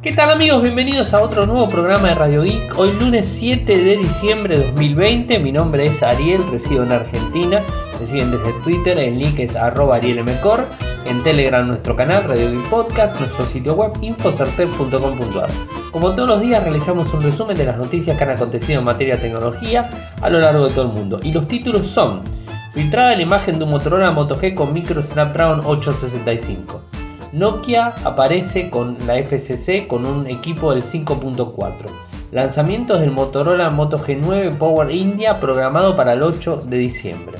¿Qué tal amigos? Bienvenidos a otro nuevo programa de Radio Geek. Hoy lunes 7 de diciembre de 2020. Mi nombre es Ariel, resido en Argentina. Me siguen desde Twitter, el link es arroba arielmcor. En Telegram nuestro canal Radio Geek Podcast, nuestro sitio web infocertel.com.ar. Como todos los días realizamos un resumen de las noticias que han acontecido en materia de tecnología a lo largo de todo el mundo. Y los títulos son Filtrada la imagen de un Motorola Moto G con micro Snapdragon 865. Nokia aparece con la FCC con un equipo del 5.4. Lanzamientos del Motorola Moto G9 Power India programado para el 8 de diciembre.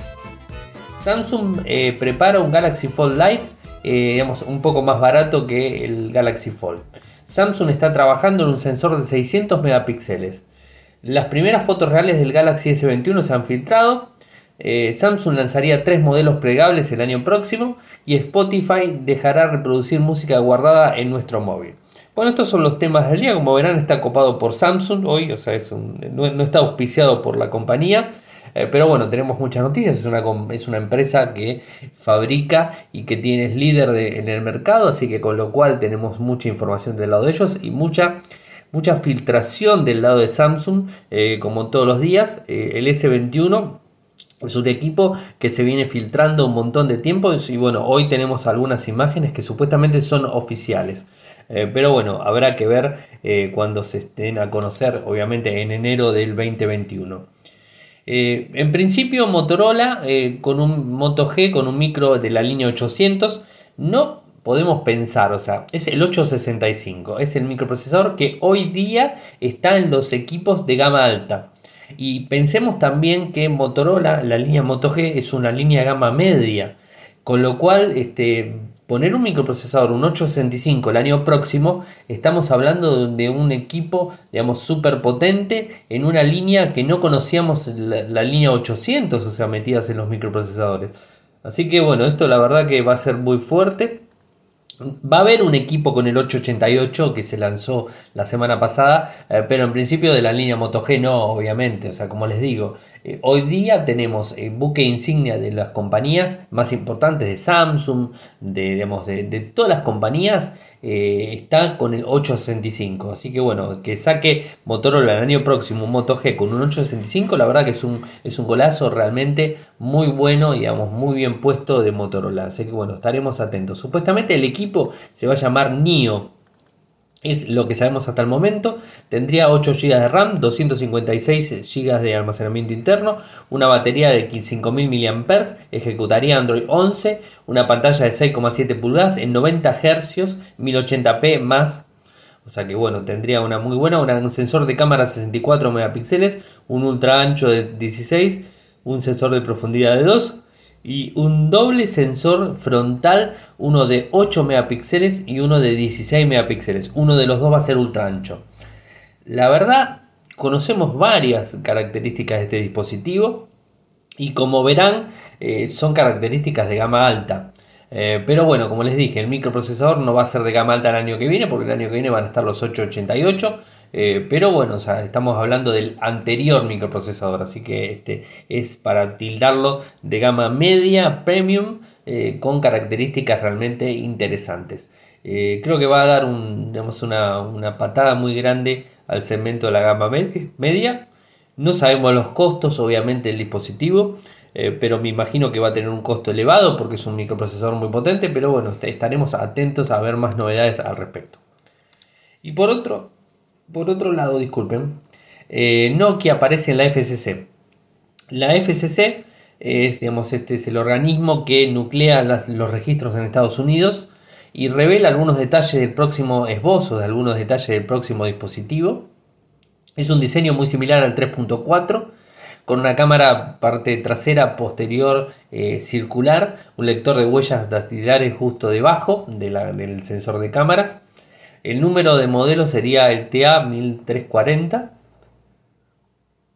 Samsung eh, prepara un Galaxy Fold Lite, eh, digamos, un poco más barato que el Galaxy Fold. Samsung está trabajando en un sensor de 600 megapíxeles. Las primeras fotos reales del Galaxy S21 se han filtrado eh, Samsung lanzaría tres modelos plegables el año próximo y Spotify dejará reproducir música guardada en nuestro móvil. Bueno, estos son los temas del día. Como verán, está copado por Samsung hoy, o sea, no, está auspiciado por la compañía. Eh, pero bueno, tenemos muchas noticias. Es una, es una empresa que fabrica y que tiene líder en el mercado, así que con lo cual tenemos mucha información del lado de ellos y mucha mucha filtración del lado de Samsung, eh, como todos los días. el S21 es un equipo que se viene filtrando un montón de tiempo y bueno, hoy tenemos algunas imágenes que supuestamente son oficiales. Eh, pero bueno, habrá que ver eh, cuando se estén a conocer, obviamente en enero del 2021. Eh, en principio Motorola con un Moto G, con un micro de la línea 800, no podemos pensar, o sea, es el 865, es el microprocesador que hoy día está en los equipos de gama alta. Y pensemos también que Motorola, la línea Moto G, es una línea gama media, con lo cual este, poner un microprocesador, un 865 el año próximo, estamos hablando de un equipo, digamos, súper potente en una línea que no conocíamos, la, la, línea 800, o sea, metidas en los microprocesadores. Así que bueno, esto la verdad que va a ser muy fuerte. Va a haber un equipo con el 888 que se lanzó la semana pasada, eh, pero en principio de la línea Moto no, obviamente. O sea, como les digo, eh, hoy día tenemos el buque insignia de las compañías más importantes de Samsung, de, digamos, de, todas las compañías, eh, está con el 865. Así que bueno, que saque Motorola el año próximo un Moto G con un 865, la verdad que es un, es un golazo realmente muy bueno, digamos, muy bien puesto de Motorola. Así que bueno, estaremos atentos. Supuestamente el equipo se va a llamar NIO es lo que sabemos hasta el momento. Tendría 8 GB de RAM, 256 GB de almacenamiento interno, una batería de 5000 mAh, ejecutaría Android 11, una pantalla de 6,7 pulgadas en 90 Hz, 1080p más. O sea que bueno, tendría una muy buena, un sensor de cámara 64 megapíxeles, un ultra ancho de 16, un sensor de profundidad de 2 y un doble sensor frontal, uno de 8 megapíxeles y uno de 16 megapíxeles. Uno de los dos va a ser ultra ancho. La verdad, conocemos varias características de este dispositivo y como verán, eh, son características de gama alta. Eh, pero bueno, como les dije, el microprocesador no va a ser de gama alta el año que viene, porque el año que viene van a estar los 888. Eh, pero bueno, estamos hablando del anterior microprocesador, así que este es para tildarlo de gama media, premium, eh, con características realmente interesantes. creo que va a dar una, patada muy grande al segmento de la gama media. No sabemos los costos, obviamente, del dispositivo. Eh, pero me imagino que va a tener un costo elevado porque es un microprocesador muy potente, pero bueno, estaremos atentos a ver más novedades al respecto. Y por otro, por otro lado, disculpen, eh, Nokia aparece en la FCC. La FCC es, digamos, este es el organismo que nuclea los registros en Estados Unidos y revela algunos detalles del próximo esbozo, de algunos detalles del próximo dispositivo. Es un diseño muy similar al 3.4 con una cámara parte trasera posterior eh, circular, un lector de huellas dactilares justo debajo del sensor de cámaras. El número de modelo sería el TA1340.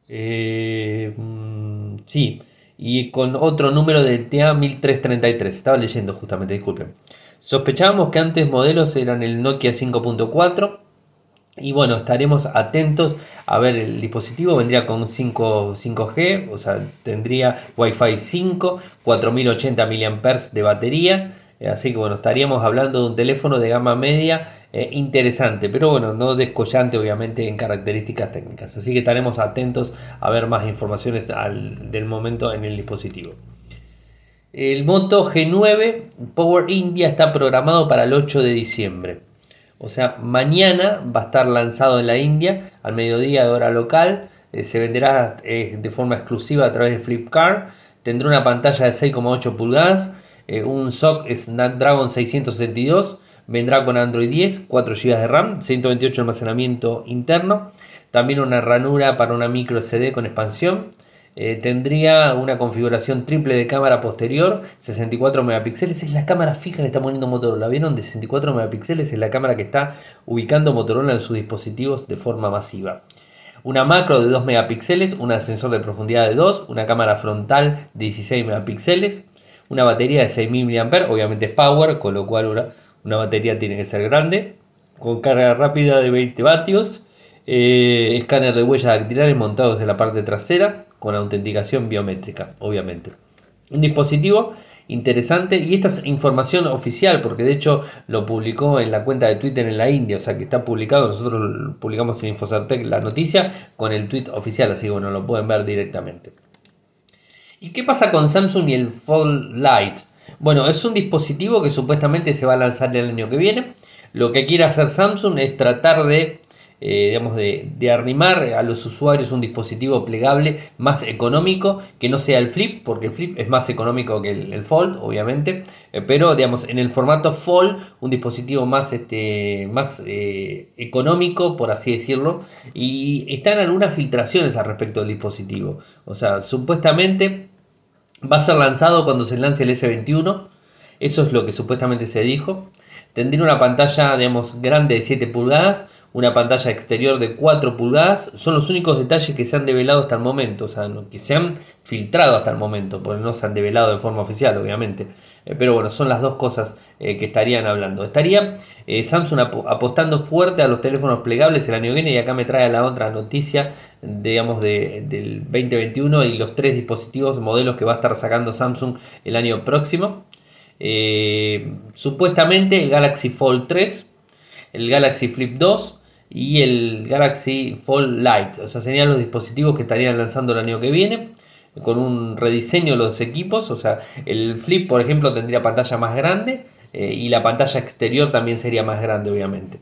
Eh, mm, sí, y con otro número del TA1333. Estaba leyendo justamente, disculpen. Sospechábamos que antes modelos eran el Nokia 5.4 y bueno, estaremos atentos a ver el dispositivo. Vendría con 5, g o sea, tendría Wi-Fi 5, 4080 mAh de batería. Eh, así que bueno, estaríamos hablando de un teléfono de gama media eh, interesante, pero bueno, no descollante obviamente en características técnicas. Así que estaremos atentos a ver más informaciones del momento en el dispositivo. El Moto G9 Power India está programado para el 8 de diciembre. O sea, mañana va a estar lanzado en la India al mediodía de hora local. Eh, se venderá de forma exclusiva a través de Flipkart. Tendrá una pantalla de 6,8 pulgadas eh, un SOC Snapdragon 662 vendrá con Android 10, 4 GB de RAM, 128 de almacenamiento interno, también una ranura para una micro SD con expansión. Eh, tendría una configuración triple de cámara posterior, 64 megapíxeles. Es la cámara fija que está poniendo Motorola. ¿Vieron? De 64 megapíxeles es la cámara que está ubicando Motorola en sus dispositivos de forma masiva. Una macro de 2 megapíxeles, un sensor de profundidad de 2, una cámara frontal de 16 megapíxeles, una batería de 6000 mAh, obviamente es power, con lo cual una, batería tiene que ser grande, con carga rápida de 20 vatios, eh, escáner de huellas dactilares montados en la parte trasera, con autenticación biométrica, obviamente. Un dispositivo interesante y esta es información oficial porque de hecho lo publicó en la cuenta de Twitter en la India, o sea que está publicado, nosotros publicamos en Infocertec la noticia con el tweet oficial, así que bueno, lo pueden ver directamente. ¿Y qué pasa con Samsung y el Fold Lite? Bueno, es un dispositivo que supuestamente se va a lanzar el año que viene. Lo que quiere hacer Samsung es tratar de, eh, digamos, de, arrimar a los usuarios un dispositivo plegable más económico, que no sea el Flip, porque el Flip es más económico que el, Fold, obviamente, eh, pero digamos, en el formato Fold, un dispositivo más, este, más eh, económico, por así decirlo, y están algunas filtraciones al respecto del dispositivo. O sea, supuestamente Va a ser lanzado cuando se lance el S21. Eso es lo que supuestamente se dijo. Tendría una pantalla, digamos, grande de 7 pulgadas, una pantalla exterior de 4 pulgadas. Son los únicos detalles que se han develado hasta el momento, o sea, que se han filtrado hasta el momento, porque no se han develado de forma oficial, obviamente. Eh, pero bueno, son las dos cosas eh, que estarían hablando. Estaría eh, Samsung apostando fuerte a los teléfonos plegables el año que viene y acá me trae la otra noticia, digamos, de, del 2021 y los tres dispositivos, modelos que va a estar sacando Samsung el año próximo. supuestamente el Galaxy Fold 3, el Galaxy Flip 2 y el Galaxy Fold Lite. O sea, serían los dispositivos que estarían lanzando el año que viene con un rediseño de los equipos. O sea, el flip, por ejemplo, tendría pantalla más grande eh, y la pantalla exterior también sería más grande, obviamente.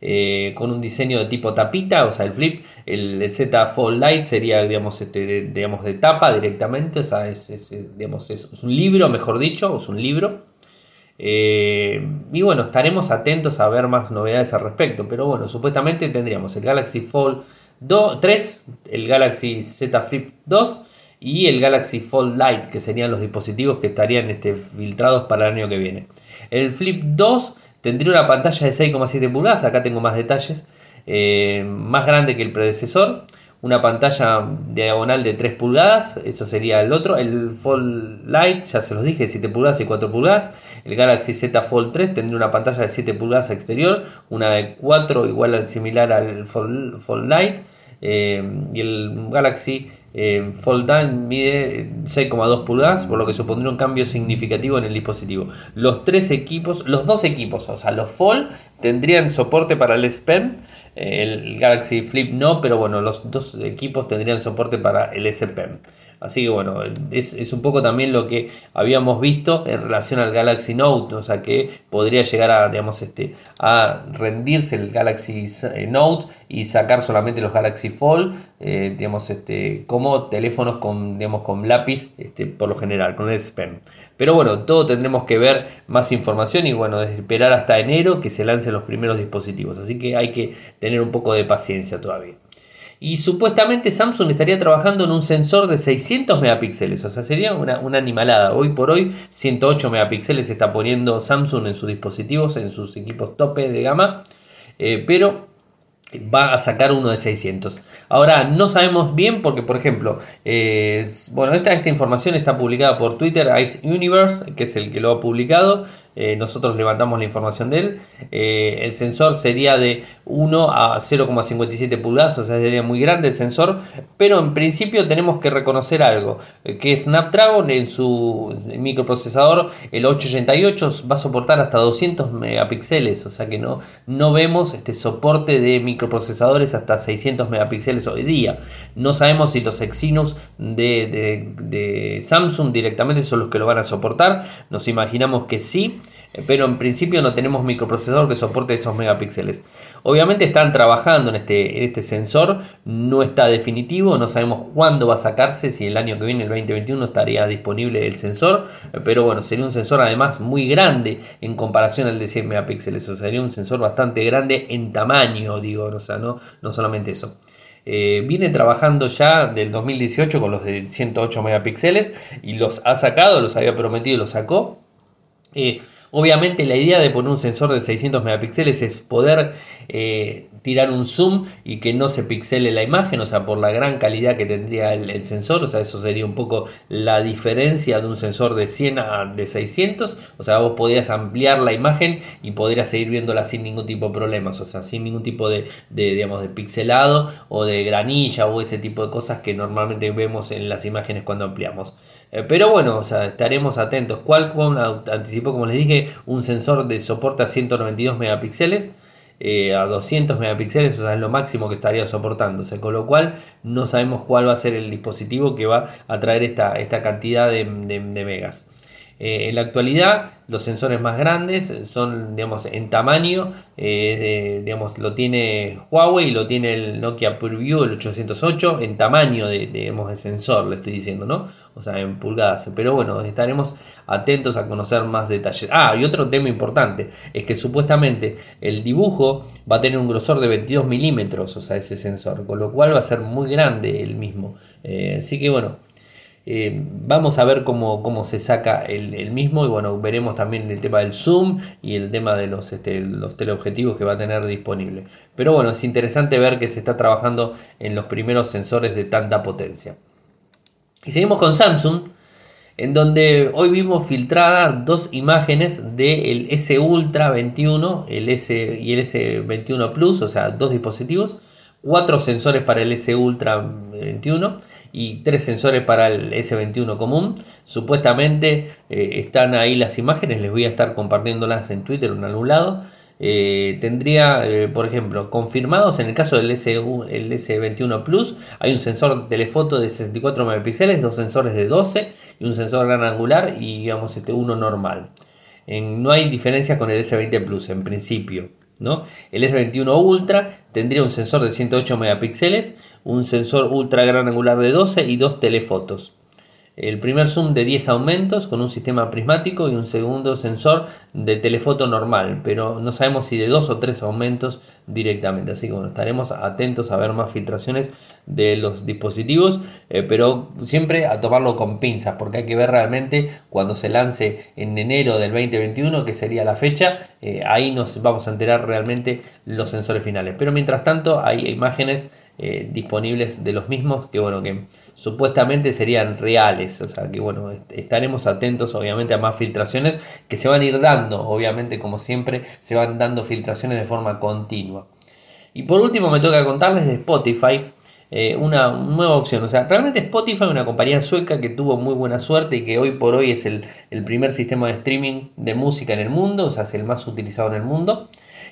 Eh, con un diseño de tipo tapita, o sea, el flip, el, Z Fold Light sería, digamos, este, de, digamos, de tapa directamente, o sea, es, digamos, es, un libro, mejor dicho, es un libro. Eh, y bueno, estaremos atentos a ver más novedades al respecto, pero bueno, supuestamente tendríamos el Galaxy Fold 2, 3, el Galaxy Z Flip 2 y el Galaxy Fold Lite, que serían los dispositivos que estarían este, filtrados para el año que viene. El Flip 2 tendría una pantalla de 6,7 pulgadas, acá tengo más detalles, eh, más grande que el predecesor, una pantalla diagonal de 3 pulgadas, eso sería el otro, el Fold Lite, ya se los dije, 7 pulgadas y 4 pulgadas, el Galaxy Z Fold 3 tendría una pantalla de 7 pulgadas exterior, una de 4 igual al similar al Fold, Fold Lite, eh, y el Galaxy eh, Fold mide 6,2 pulgadas, por lo que supondría un cambio significativo en el dispositivo. Los tres equipos, los dos equipos, o sea, los Fold tendrían soporte para el S el Galaxy Flip no, pero bueno, los dos equipos tendrían soporte para el S. Así que bueno, es, un poco también lo que habíamos visto en relación al Galaxy Note, o sea que podría llegar a, digamos, este, a rendirse el Galaxy eh, Note y sacar solamente los Galaxy Fold, eh, digamos, este, como teléfonos con, digamos, con lápiz, este, por lo general, con el S Pen. Pero bueno, todo tendremos que ver más información y bueno, esperar hasta enero que se lancen los primeros dispositivos. Así que hay que tener un poco de paciencia todavía. Y supuestamente Samsung estaría trabajando en un sensor de 600 megapíxeles, o sea, sería una, animalada. Hoy por hoy 108 megapíxeles está poniendo Samsung en sus dispositivos, en sus equipos tope de gama, eh, pero va a sacar uno de 600. Ahora, no sabemos bien porque, por ejemplo, bueno, esta, esta información está publicada por Twitter, Ice Universe, que es el que lo ha publicado. Eh, nosotros levantamos la información de él. Eh, el sensor sería de 1 a 0,57 pulgadas, o sea, sería muy grande el sensor, pero en principio tenemos que reconocer algo, que Snapdragon en su microprocesador, el 888, va a soportar hasta 200 megapíxeles, o sea que no, no vemos este soporte de microprocesadores hasta 600 megapíxeles hoy día. No sabemos si los Exynos de Samsung directamente son los que lo van a soportar, nos imaginamos que sí, pero en principio no tenemos microprocesador que soporte esos megapíxeles. Obviamente están trabajando en este, en este sensor, no está definitivo, no sabemos cuándo va a sacarse, si el año que viene, el 2021, estaría disponible el sensor, pero bueno, sería un sensor además muy grande en comparación al de 100 megapíxeles, o sería un sensor bastante grande en tamaño, digo, o sea, no, no solamente eso. Eh, viene trabajando ya del 2018 con los de 108 megapíxeles y los ha sacado, los había prometido y los sacó. Eh, Obviamente la idea de poner un sensor de 600 megapíxeles es poder eh, tirar un zoom y que no se pixele la imagen, o sea, por la gran calidad que tendría el, sensor, o sea, eso sería un poco la diferencia de un sensor de 100 a de 600, o sea, vos podrías ampliar la imagen y podrías seguir viéndola sin ningún tipo de problemas, o sea, sin ningún tipo de, digamos, de pixelado o de granilla o ese tipo de cosas que normalmente vemos en las imágenes cuando ampliamos. Eh, pero bueno, o sea, estaremos atentos. Qualcomm anticipó, como les dije, un sensor de soporte a 192 megapíxeles. Eh, a 200 megapíxeles, o sea, es lo máximo que estaría soportándose, con lo cual no sabemos cuál va a ser el dispositivo que va a traer esta, esta cantidad de megas. Eh, en la actualidad, los sensores más grandes son, digamos, en tamaño, eh, digamos, lo tiene Huawei, lo tiene el Nokia PureView, el 808, en tamaño de, digamos, de sensor, le estoy diciendo, ¿no? O sea, en pulgadas. Pero bueno, estaremos atentos a conocer más detalles. Ah, y otro tema importante es que supuestamente el dibujo va a tener un grosor de 22 milímetros, o sea, ese sensor, con lo cual va a ser muy grande el mismo. Eh, así que bueno. Eh, vamos a ver cómo, se saca el, mismo y bueno, veremos también el tema del zoom y el tema de los, este, los teleobjetivos que va a tener disponible. Pero bueno, es interesante ver que se está trabajando en los primeros sensores de tanta potencia. Y seguimos con Samsung, en donde hoy vimos filtradas dos imágenes del S Ultra 21 el S y el S21 Plus, o sea, dos dispositivos, cuatro sensores para el S Ultra 21 y tres sensores para el S21 común. Supuestamente eh, están ahí las imágenes, les voy a estar compartiéndolas en Twitter o en algún lado. Eh, tendría, eh, por ejemplo, confirmados en el caso del SU, el S21 Plus, hay un sensor telefoto de 64 megapíxeles, dos sensores de 12 y un sensor gran angular y digamos este uno normal. no hay diferencia con el S20 Plus en principio. El S21 Ultra tendría un sensor de 108 megapíxeles, un sensor ultra gran angular de 12 y dos telefotos. El primer zoom de 10 aumentos con un sistema prismático y un segundo sensor de telefoto normal, pero no sabemos si de dos o tres aumentos directamente. Así que bueno, estaremos atentos a ver más filtraciones de los dispositivos, eh, pero siempre a tomarlo con pinzas, porque hay que ver realmente cuando se lance en enero del 2021, que sería la fecha, eh, ahí nos vamos a enterar realmente los sensores finales. Pero mientras tanto hay imágenes eh, disponibles de los mismos que bueno que supuestamente serían reales. O sea que bueno, estaremos atentos obviamente a más filtraciones que se van a ir dando, obviamente como siempre, se van dando filtraciones de forma continua. Y por último me toca contarles de Spotify. Eh, una nueva opción. O sea, realmente Spotify es una compañía sueca que tuvo muy buena suerte y que hoy por hoy es el, el primer sistema de streaming de música en el mundo, o sea, es el más utilizado en el mundo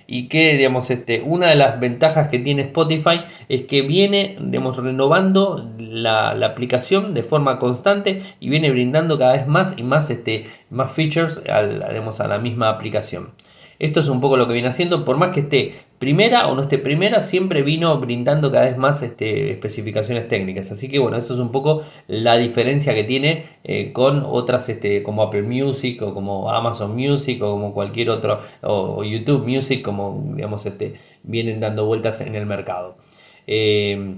y que digamos este una de las ventajas que tiene Spotify es que viene digamos renovando la, aplicación de forma constante y viene brindando cada vez más y más este más features al, a la misma aplicación esto es un poco lo que viene haciendo, por más que esté primera o no esté primera, siempre vino brindando cada vez más este, especificaciones técnicas. Así que bueno, esto es un poco la diferencia que tiene eh, con otras este, como Apple Music o como Amazon Music o como cualquier otro, o, YouTube Music, como digamos, este, vienen dando vueltas en el mercado. Eh,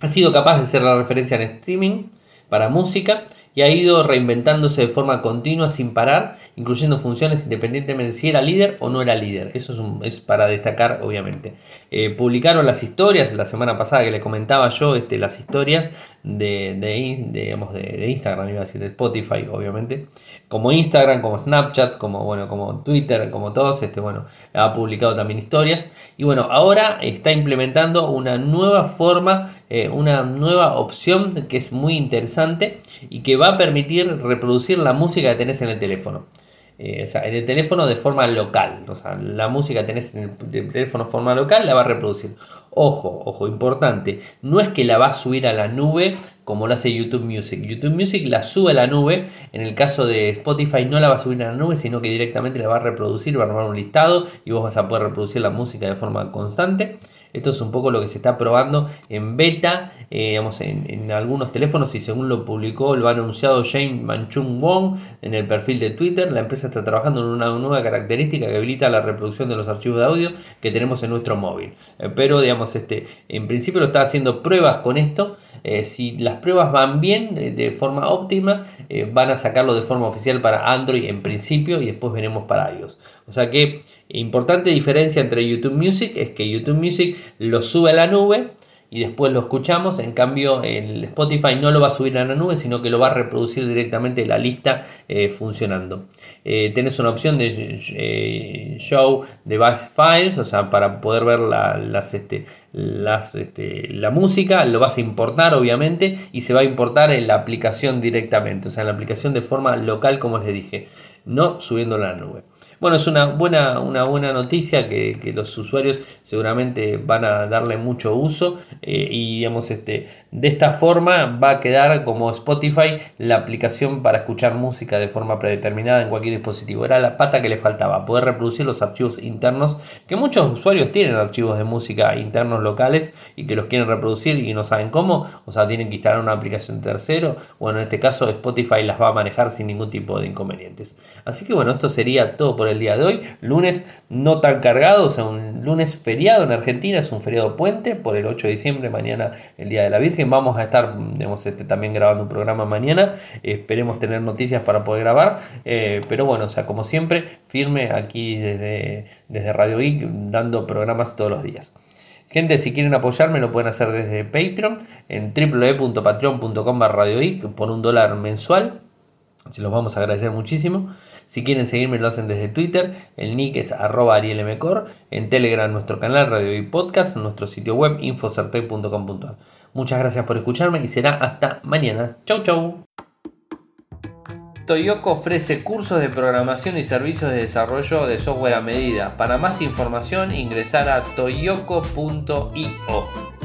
ha sido capaz de ser la referencia en streaming para música y ha ido reinventándose de forma continua sin parar, incluyendo funciones independientemente de si era líder o no era líder. Eso es, para destacar, obviamente. Eh, publicaron las historias la semana pasada que le comentaba yo, este, las historias de, de, Instagram, iba a decir, de Spotify, obviamente, como Instagram, como Snapchat, como, bueno, como Twitter, como todos, este, bueno, ha publicado también historias. Y bueno, ahora está implementando una nueva forma, eh, una nueva opción que es muy interesante y que va a permitir reproducir la música que tenés en el teléfono. Eh, o sea, en el teléfono de forma local. O sea, la música que tenés en el teléfono de forma local la va a reproducir. Ojo, ojo, importante. No es que la va a subir a la nube como lo hace YouTube Music. YouTube Music la sube a la nube. En el caso de Spotify no la va a subir a la nube, sino que directamente la va a reproducir, va a armar un listado y vos vas a poder reproducir la música de forma constante. Esto es un poco lo que se está probando en beta, eh, en, algunos teléfonos y según lo publicó, lo ha anunciado Jane Manchung Wong en el perfil de Twitter. La empresa está trabajando en una nueva característica que habilita la reproducción de los archivos de audio que tenemos en nuestro móvil. Eh, pero digamos, este, en principio lo está haciendo pruebas con esto. Eh, si las pruebas van bien, de forma óptima, van a sacarlo de forma oficial para Android en principio y después veremos para iOS. O sea que importante diferencia entre YouTube Music es que YouTube Music lo sube a la nube y después lo escuchamos. En cambio, el Spotify no lo va a subir a la nube, sino que lo va a reproducir directamente la lista eh, funcionando. Eh, tenés una opción de eh, Show Device Files, o sea, para poder ver este, este, la música, lo vas a importar obviamente y se va a importar en la aplicación directamente, o sea, en la aplicación de forma local, como les dije, no subiendo a la nube. Bueno, es una buena, una buena noticia que, los usuarios seguramente van a darle mucho uso eh, y digamos, este, de esta forma va a quedar como Spotify la aplicación para escuchar música de forma predeterminada en cualquier dispositivo. Era la pata que le faltaba, poder reproducir los archivos internos, que muchos usuarios tienen archivos de música internos locales y que los quieren reproducir y no saben cómo, o sea, tienen que instalar una aplicación tercero. Bueno, en este caso Spotify las va a manejar sin ningún tipo de inconvenientes. Así que bueno, esto sería todo por el día de hoy. Lunes no tan cargado, o sea, un lunes feriado en Argentina, es un feriado puente por el 8 de diciembre, mañana el Día de la Virgen. Vamos a estar este, también grabando un programa mañana. esperemos tener noticias para poder grabar. Eh, pero bueno, o sea, como siempre, firme aquí desde, desde Radio Geek, dando programas todos los días. Gente, si quieren apoyarme lo pueden hacer desde Patreon en www.patreon.com por un dólar mensual. Se los vamos a agradecer muchísimo. Si quieren seguirme lo hacen desde Twitter, el nick es arroba arielmcor, en Telegram nuestro canal Radio y Podcast, nuestro sitio web infocertec.com.ar. Muchas gracias por escucharme y será hasta mañana. Chau chau. Toyoko ofrece cursos de programación y servicios de desarrollo de software a medida. Para más información ingresar a toyoko.io